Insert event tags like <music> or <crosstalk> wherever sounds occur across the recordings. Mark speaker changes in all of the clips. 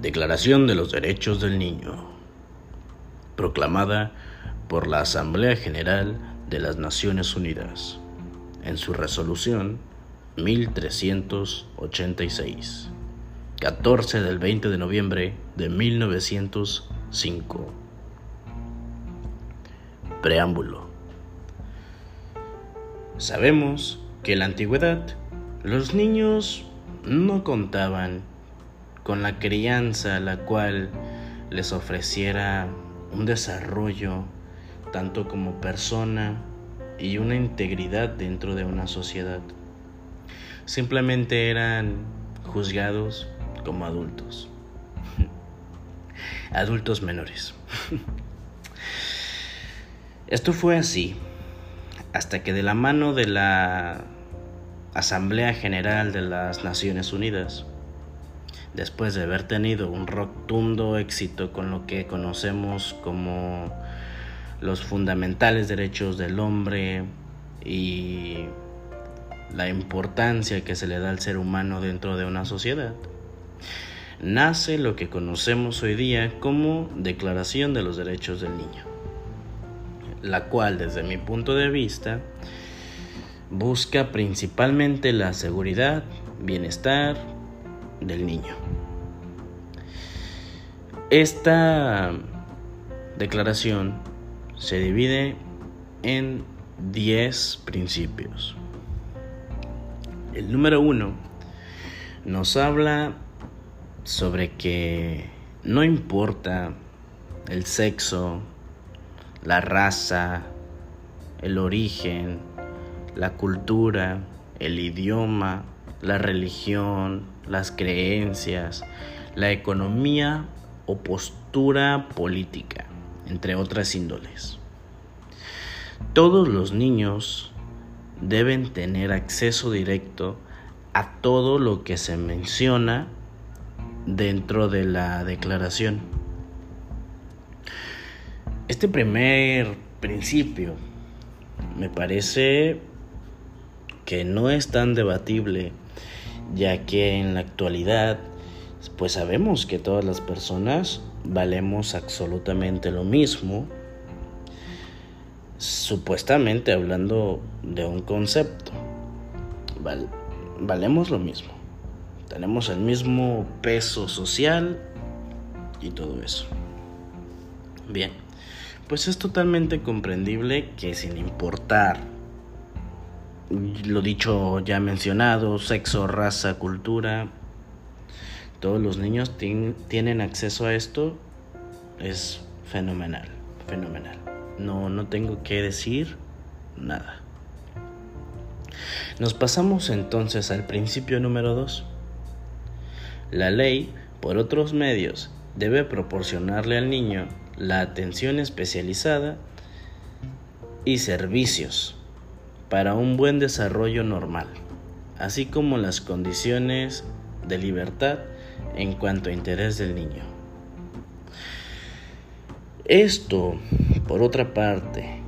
Speaker 1: Declaración de los Derechos del Niño, proclamada por la Asamblea General de las Naciones Unidas en su resolución 1386, 14 del 20 de noviembre de 1905. Preámbulo. Sabemos que en la antigüedad los niños no contaban con la crianza la cual les ofreciera un desarrollo tanto como persona y una integridad dentro de una sociedad. Simplemente eran juzgados como adultos. <laughs> adultos menores. <laughs> Esto fue así hasta que de la mano de la Asamblea General de las Naciones Unidas después de haber tenido un rotundo éxito con lo que conocemos como los fundamentales derechos del hombre y la importancia que se le da al ser humano dentro de una sociedad, nace lo que conocemos hoy día como Declaración de los Derechos del Niño, la cual desde mi punto de vista busca principalmente la seguridad, bienestar, del niño. Esta declaración se divide en 10 principios. El número uno nos habla sobre que no importa el sexo, la raza, el origen, la cultura, el idioma, la religión, las creencias, la economía o postura política, entre otras índoles. Todos los niños deben tener acceso directo a todo lo que se menciona dentro de la declaración. Este primer principio me parece que no es tan debatible ya que en la actualidad pues sabemos que todas las personas valemos absolutamente lo mismo, supuestamente hablando de un concepto, valemos lo mismo, tenemos el mismo peso social y todo eso. Bien, pues es totalmente comprendible que sin importar lo dicho ya mencionado, sexo, raza, cultura, todos los niños tienen acceso a esto, es fenomenal, fenomenal. No, no tengo que decir nada. Nos pasamos entonces al principio número 2. La ley, por otros medios, debe proporcionarle al niño la atención especializada y servicios para un buen desarrollo normal, así como las condiciones de libertad en cuanto a interés del niño. Esto, por otra parte,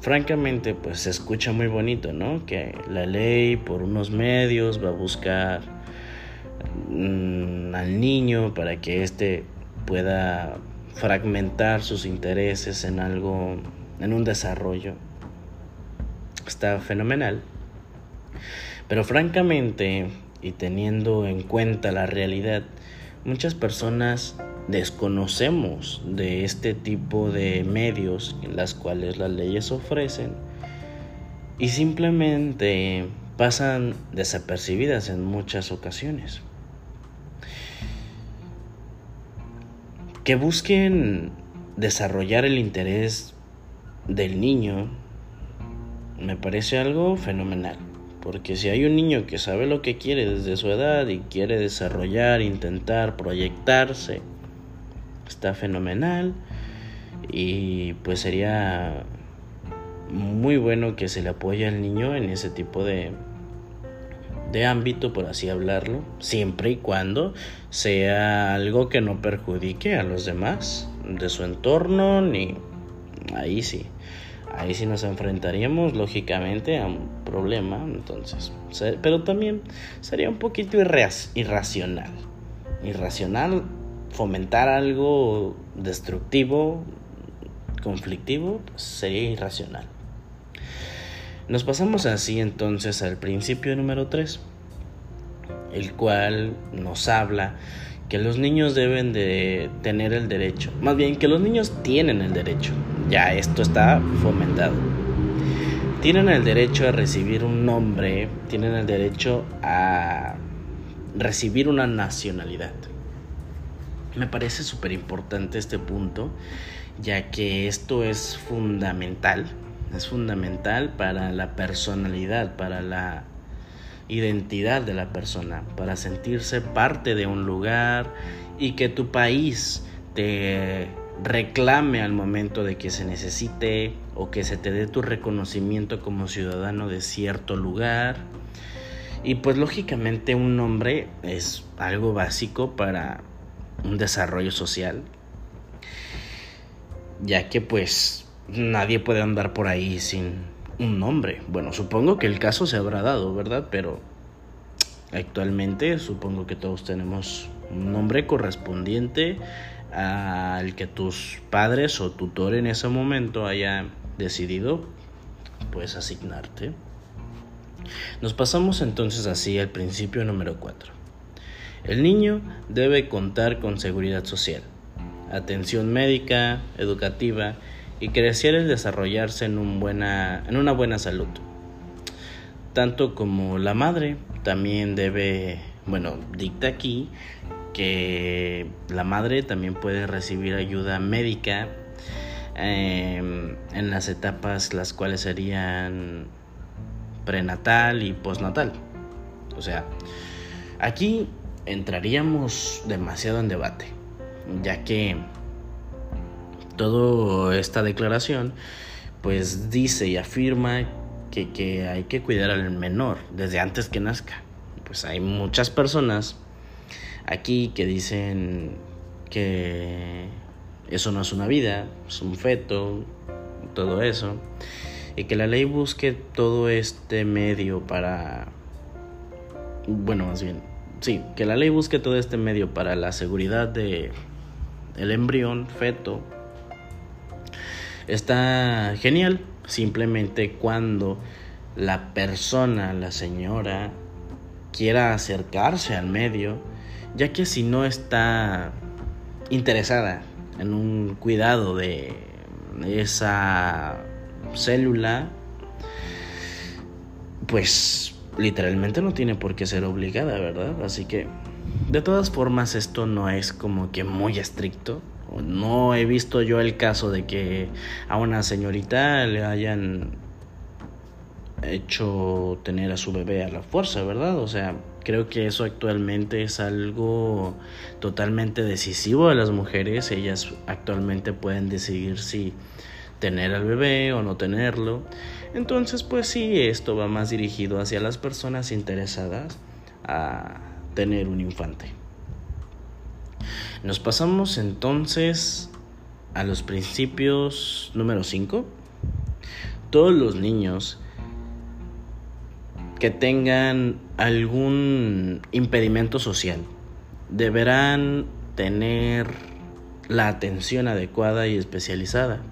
Speaker 1: francamente, pues se escucha muy bonito, ¿no? Que la ley por unos medios va a buscar mm, al niño para que éste pueda fragmentar sus intereses en algo, en un desarrollo está fenomenal. Pero francamente, y teniendo en cuenta la realidad, muchas personas desconocemos de este tipo de medios en las cuales las leyes ofrecen y simplemente pasan desapercibidas en muchas ocasiones. Que busquen desarrollar el interés del niño me parece algo fenomenal. Porque si hay un niño que sabe lo que quiere desde su edad y quiere desarrollar, intentar, proyectarse, está fenomenal. Y pues sería muy bueno que se le apoye al niño en ese tipo de, de ámbito, por así hablarlo, siempre y cuando sea algo que no perjudique a los demás de su entorno, ni ahí sí ahí sí nos enfrentaríamos lógicamente a un problema, entonces, pero también sería un poquito irracional. Irracional fomentar algo destructivo, conflictivo, pues sería irracional. Nos pasamos así entonces al principio número 3, el cual nos habla que los niños deben de tener el derecho, más bien que los niños tienen el derecho, ya esto está fomentado. Tienen el derecho a recibir un nombre, tienen el derecho a recibir una nacionalidad. Me parece súper importante este punto, ya que esto es fundamental, es fundamental para la personalidad, para la identidad de la persona, para sentirse parte de un lugar y que tu país te reclame al momento de que se necesite o que se te dé tu reconocimiento como ciudadano de cierto lugar. Y pues lógicamente un nombre es algo básico para un desarrollo social, ya que pues nadie puede andar por ahí sin un nombre. Bueno, supongo que el caso se habrá dado, ¿verdad? Pero actualmente supongo que todos tenemos un nombre correspondiente al que tus padres o tutor en ese momento haya decidido pues asignarte. Nos pasamos entonces así al principio número 4. El niño debe contar con seguridad social, atención médica, educativa y crecer y desarrollarse en, un buena, en una buena salud. Tanto como la madre también debe, bueno, dicta aquí que la madre también puede recibir ayuda médica em, en las etapas las cuales serían prenatal y postnatal. O sea, aquí entraríamos demasiado en debate, ya que toda esta declaración pues dice y afirma que, que, hay que cuidar al menor desde antes que nazca. Pues hay muchas personas aquí que dicen que eso no es una vida, es un feto, todo eso, y que la ley busque todo este medio para, bueno, más bien, sí, que la ley busque todo este medio para la seguridad de el embrión, feto, está genial, simplemente cuando la persona, la señora, quiera acercarse al medio, ya que si no está interesada en un cuidado de esa célula, pues literalmente no tiene por qué ser obligada, ¿verdad? Así que de todas formas esto no es como que muy estricto. No he visto yo el caso de que a una señorita le hayan hecho tener a su bebé a la fuerza, ¿verdad? O sea, Creo que eso actualmente es algo totalmente decisivo de las mujeres. Ellas actualmente pueden decidir si tener al bebé o no tenerlo. Entonces, pues sí, esto va más dirigido hacia las personas interesadas a tener un infante. Nos pasamos entonces a los principios número 5. Todos los niños que tengan algún impedimento social deberán tener la atención adecuada y especializada.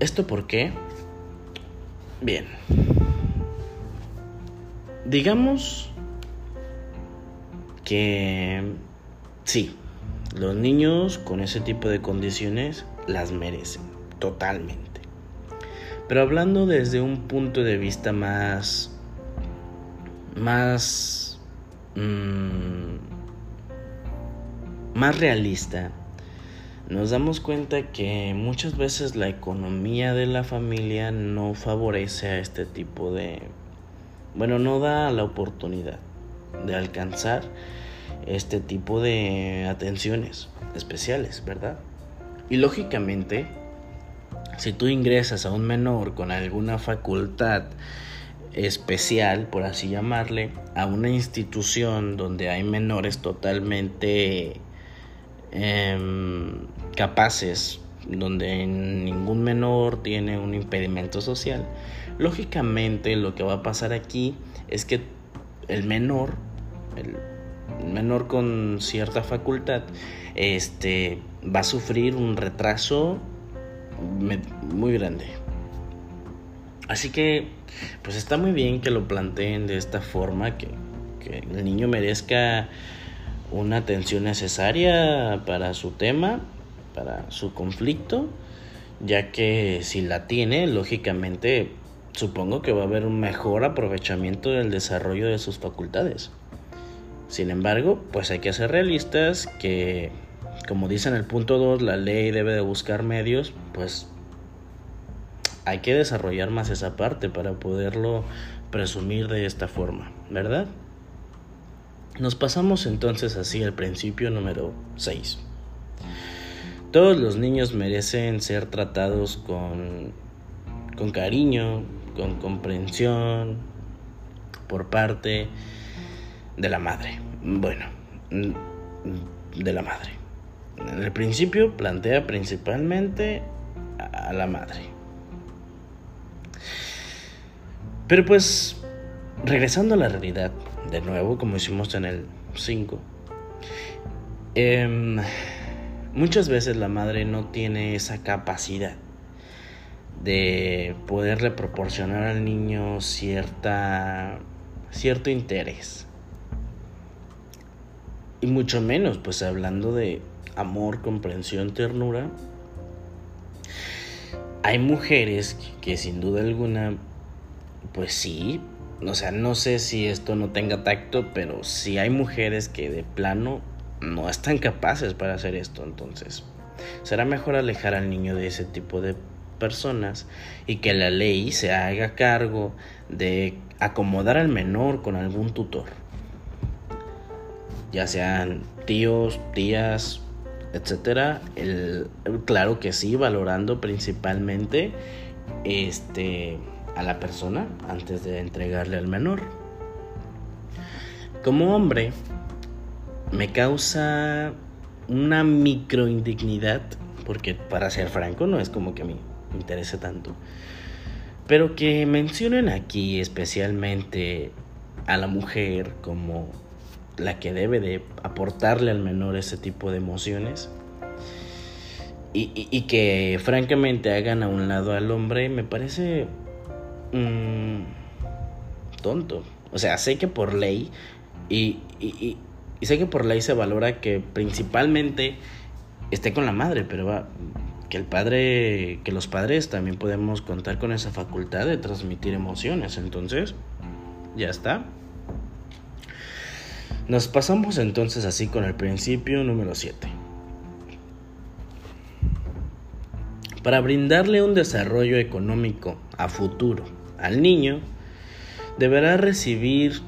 Speaker 1: ¿Esto por qué? Bien. Digamos que sí, los niños con ese tipo de condiciones las merecen totalmente. Pero hablando desde un punto de vista más... más... Mmm, más realista, nos damos cuenta que muchas veces la economía de la familia no favorece a este tipo de... Bueno, no da la oportunidad de alcanzar este tipo de atenciones especiales, ¿verdad? Y lógicamente si tú ingresas a un menor con alguna facultad especial, por así llamarle, a una institución donde hay menores totalmente em, capaces, donde ningún menor tiene un impedimento social, lógicamente lo que va a pasar aquí es que el menor, menor con cierta facultad este va a sufrir un retraso muy grande. Así que, pues está muy bien que lo planteen de esta forma, que, que el niño merezca una atención necesaria para su tema, para su conflicto, ya que si la tiene, lógicamente, supongo que va a haber un mejor aprovechamiento del desarrollo de sus facultades. Sin embargo, pues hay que ser realistas que, como dice en el punto 2, la ley debe de buscar medios, pues hay que desarrollar más esa parte para poderlo presumir de esta forma, ¿verdad? Nos pasamos entonces así al principio número 6. Todos los niños merecen ser tratados con, con cariño, con comprensión por parte de la madre. Bueno, de la madre. En el principio plantea principalmente a la madre. Pero pues, regresando a la realidad, de nuevo, como hicimos en el 5, em, muchas veces la madre no tiene esa capacidad de poderle proporcionar al niño cierta cierto interés y mucho menos, pues hablando de amor, comprensión, ternura, hay mujeres que, sin duda alguna, pues sí, o sea, no sé si esto no tenga tacto, pero sí hay mujeres que de plano no están capaces para hacer esto, entonces será mejor alejar al niño de ese tipo de personas y que la ley se haga cargo de acomodar al menor con algún tutor ya sean tíos, tías, etcétera. El, claro que sí, valorando principalmente este, a la persona antes de entregarle al menor. Como hombre, me causa una micro indignidad, porque para ser franco no es como que me interese tanto, pero que mencionen aquí especialmente a la mujer como la que debe de aportarle al menor ese tipo de emociones. Y, que francamente hagan a un lado al hombre me parece mm, tonto. O sea, sé que por ley y, y, sé que por ley se valora que principalmente esté con la madre, pero va, que el padre, que los padres también podemos contar con esa facultad de transmitir emociones. Entonces, ya está. Nos pasamos entonces así con el principio número 7. Para brindarle un desarrollo económico a futuro al niño, deberá recibir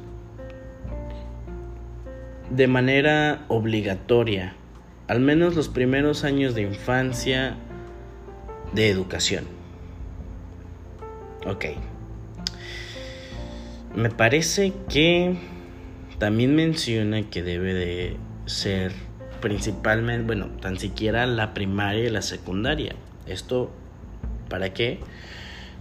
Speaker 1: de manera obligatoria al menos los primeros años de infancia de educación. Ok. Me parece que también menciona que debe de ser principalmente, bueno, tan siquiera la primaria y la secundaria. Esto, ¿para qué?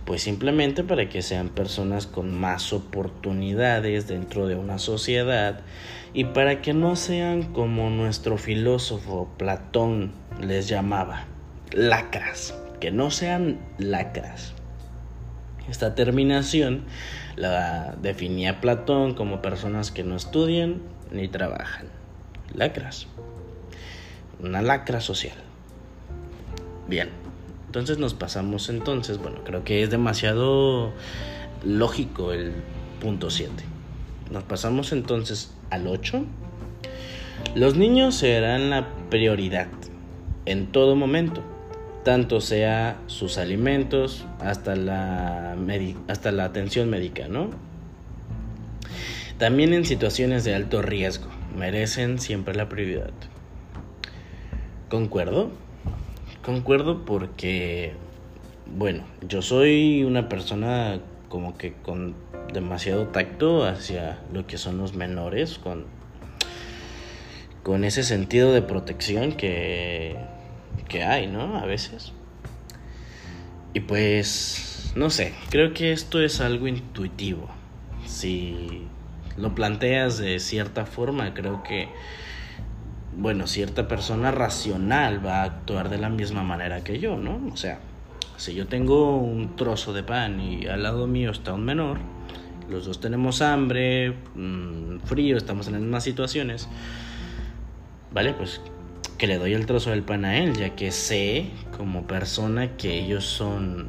Speaker 1: Pues simplemente para que sean personas con más oportunidades dentro de una sociedad y para que no sean como nuestro filósofo Platón les llamaba, lacras, que no sean lacras. Esta terminación la definía Platón como personas que no estudian ni trabajan. Lacras. Una lacra social. Bien. Entonces nos pasamos entonces, bueno, creo que es demasiado lógico el punto 7. Nos pasamos entonces al 8. Los niños serán la prioridad en todo momento tanto sea sus alimentos hasta la, hasta la atención médica, ¿no? También en situaciones de alto riesgo, merecen siempre la prioridad. ¿Concuerdo? Concuerdo porque, bueno, yo soy una persona como que con demasiado tacto hacia lo que son los menores, con, con ese sentido de protección que que hay, ¿no? A veces. Y pues, no sé, creo que esto es algo intuitivo. Si, lo planteas de cierta forma, creo que, bueno, cierta persona racional va a actuar de la misma manera que yo, ¿no? O sea, si yo tengo un trozo de pan y al lado mío está un menor, los dos tenemos hambre, mm, frío, estamos en las mismas situaciones, ¿vale? Pues que le doy el trozo del pan a él, ya que sé como persona que ellos son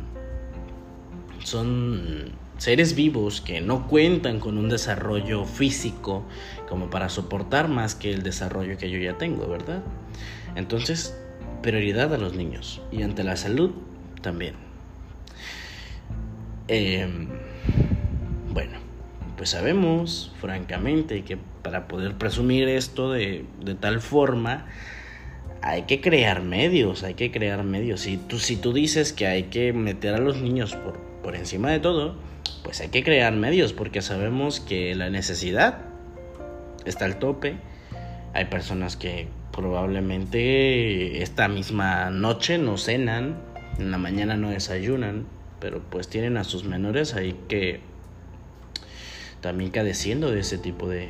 Speaker 1: son seres vivos que no cuentan con un desarrollo físico como para soportar más que el desarrollo que yo ya tengo, ¿verdad? Entonces, prioridad a los niños y ante la salud también. Em, bueno, pues sabemos, francamente, que para poder presumir esto de, de tal forma, hay que crear medios, hay que crear medios. Si tú, si tú dices que hay que meter a los niños por, por encima de todo, pues hay que crear medios porque sabemos que la necesidad está al tope. Hay personas que probablemente esta misma noche no cenan, en la mañana no desayunan, pero pues tienen a sus menores ahí que también cadeciendo de ese tipo de,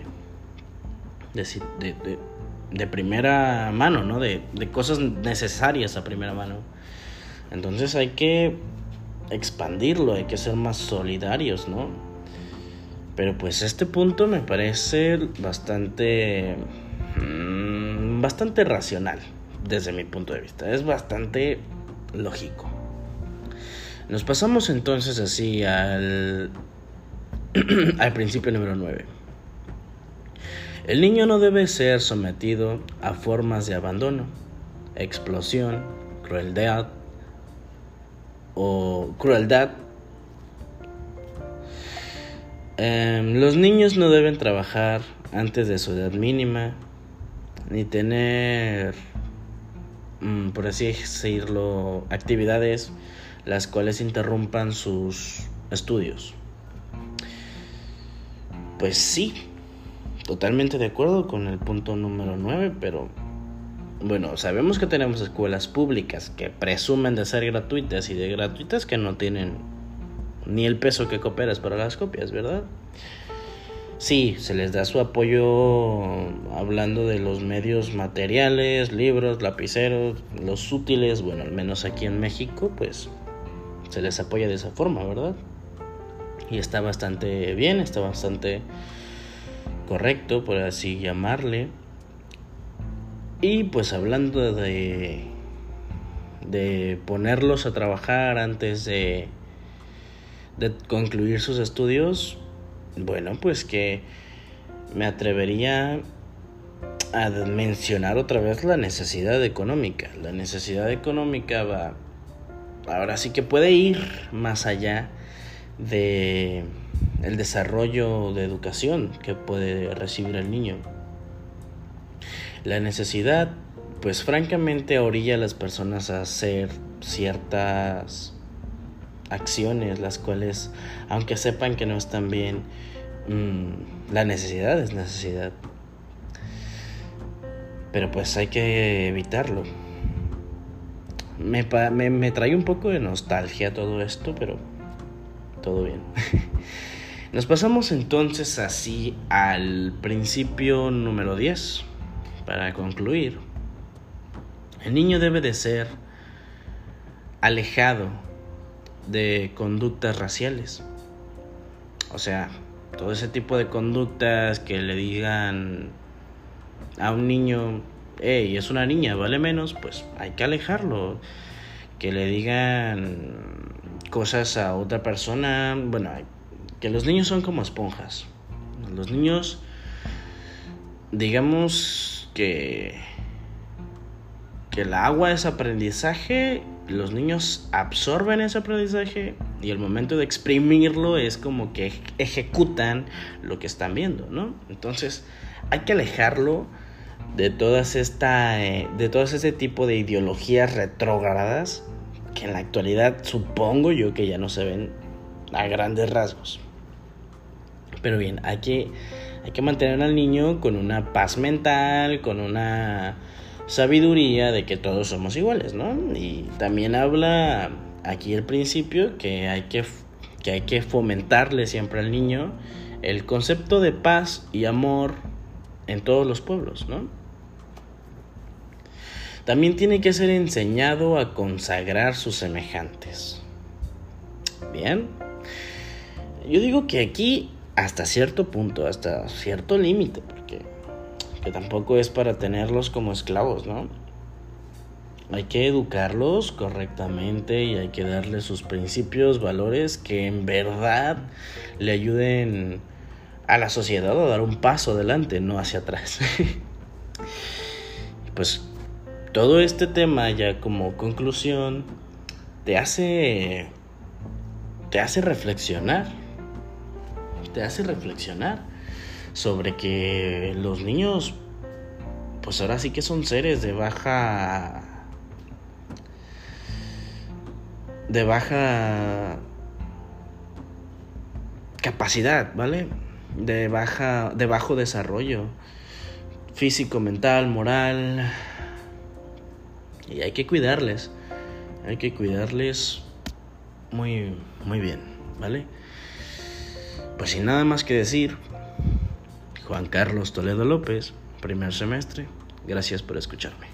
Speaker 1: de, de, primera mano, ¿no? De, de cosas necesarias a primera mano. Entonces hay que expandirlo, hay que ser más solidarios, ¿no? Pero pues este punto me parece bastante... Mm, bastante racional desde mi punto de vista. Es bastante lógico. Nos pasamos entonces así al, <clears throat> al principio número 9. El niño no debe ser sometido a formas de abandono, explosión, crueldad, o crueldad. Em, los niños no deben trabajar antes de su edad mínima, ni tener, mm, por así decirlo, actividades las cuales interrumpan sus estudios. Pues sí, totalmente de acuerdo con el punto número 9, pero bueno, sabemos que tenemos escuelas públicas que presumen de ser gratuitas y de gratuitas que no tienen ni el peso que cooperas para las copias, ¿verdad? Sí, se les da su apoyo hablando de los medios materiales, libros, lapiceros, los útiles, bueno, al menos aquí en México, pues se les apoya de esa forma, ¿verdad? Y está bastante bien, está bastante correcto, por así llamarle. Y pues hablando de, de ponerlos a trabajar antes de, de concluir sus estudios, bueno, pues que me atrevería a mencionar otra vez la necesidad económica. La necesidad económica va, ahora sí que puede ir más allá de el desarrollo de educación que puede recibir el niño. La necesidad, pues francamente, orilla a las personas a hacer ciertas acciones, las cuales, aunque sepan que no están bien, mm, la necesidad es necesidad. Pero pues hay que evitarlo. Me, me, me trae un poco de nostalgia todo esto, pero todo bien. <laughs> Nos pasamos entonces así al principio número 10 para concluir, el niño debe de ser alejado de conductas raciales. O sea, todo ese tipo de conductas que le digan a un niño, hey, es una niña, vale menos, pues hay que alejarlo. Que le digan cosas a otra persona, bueno, que los niños son como esponjas. Los niños, digamos, que, que el agua es aprendizaje, los niños absorben ese aprendizaje y el momento de exprimirlo es como que ejecutan lo que están viendo, ¿no? Entonces hay que alejarlo de todas esta, eh, de todo ese tipo de ideologías retrógradas que en la actualidad supongo yo que ya no se ven a grandes rasgos. Pero bien, hay que hay que mantener al niño con una paz mental, con una sabiduría de que todos somos iguales, ¿no? Y también habla aquí el principio que hay que, que, hay que fomentarle siempre al niño el concepto de paz y amor en todos los pueblos, ¿no? También tiene que ser enseñado a consagrar sus semejantes. Bien. Yo digo que aquí hasta cierto punto, hasta cierto límite, porque que tampoco es para tenerlos como esclavos, ¿no? Hay que educarlos correctamente y hay que darles sus principios, valores que en verdad le ayuden a la sociedad a dar un paso adelante, no hacia atrás. <laughs> pues todo este tema ya como conclusión te hace te hace reflexionar. Te hace reflexionar sobre que los niños pues ahora sí que son seres de baja de baja capacidad, ¿vale? De baja de bajo desarrollo físico, mental, moral. Y hay que cuidarles. Hay que cuidarles muy muy bien, ¿vale? Pues sin nada más que decir, Juan Carlos Toledo López, primer semestre. Gracias por escucharme.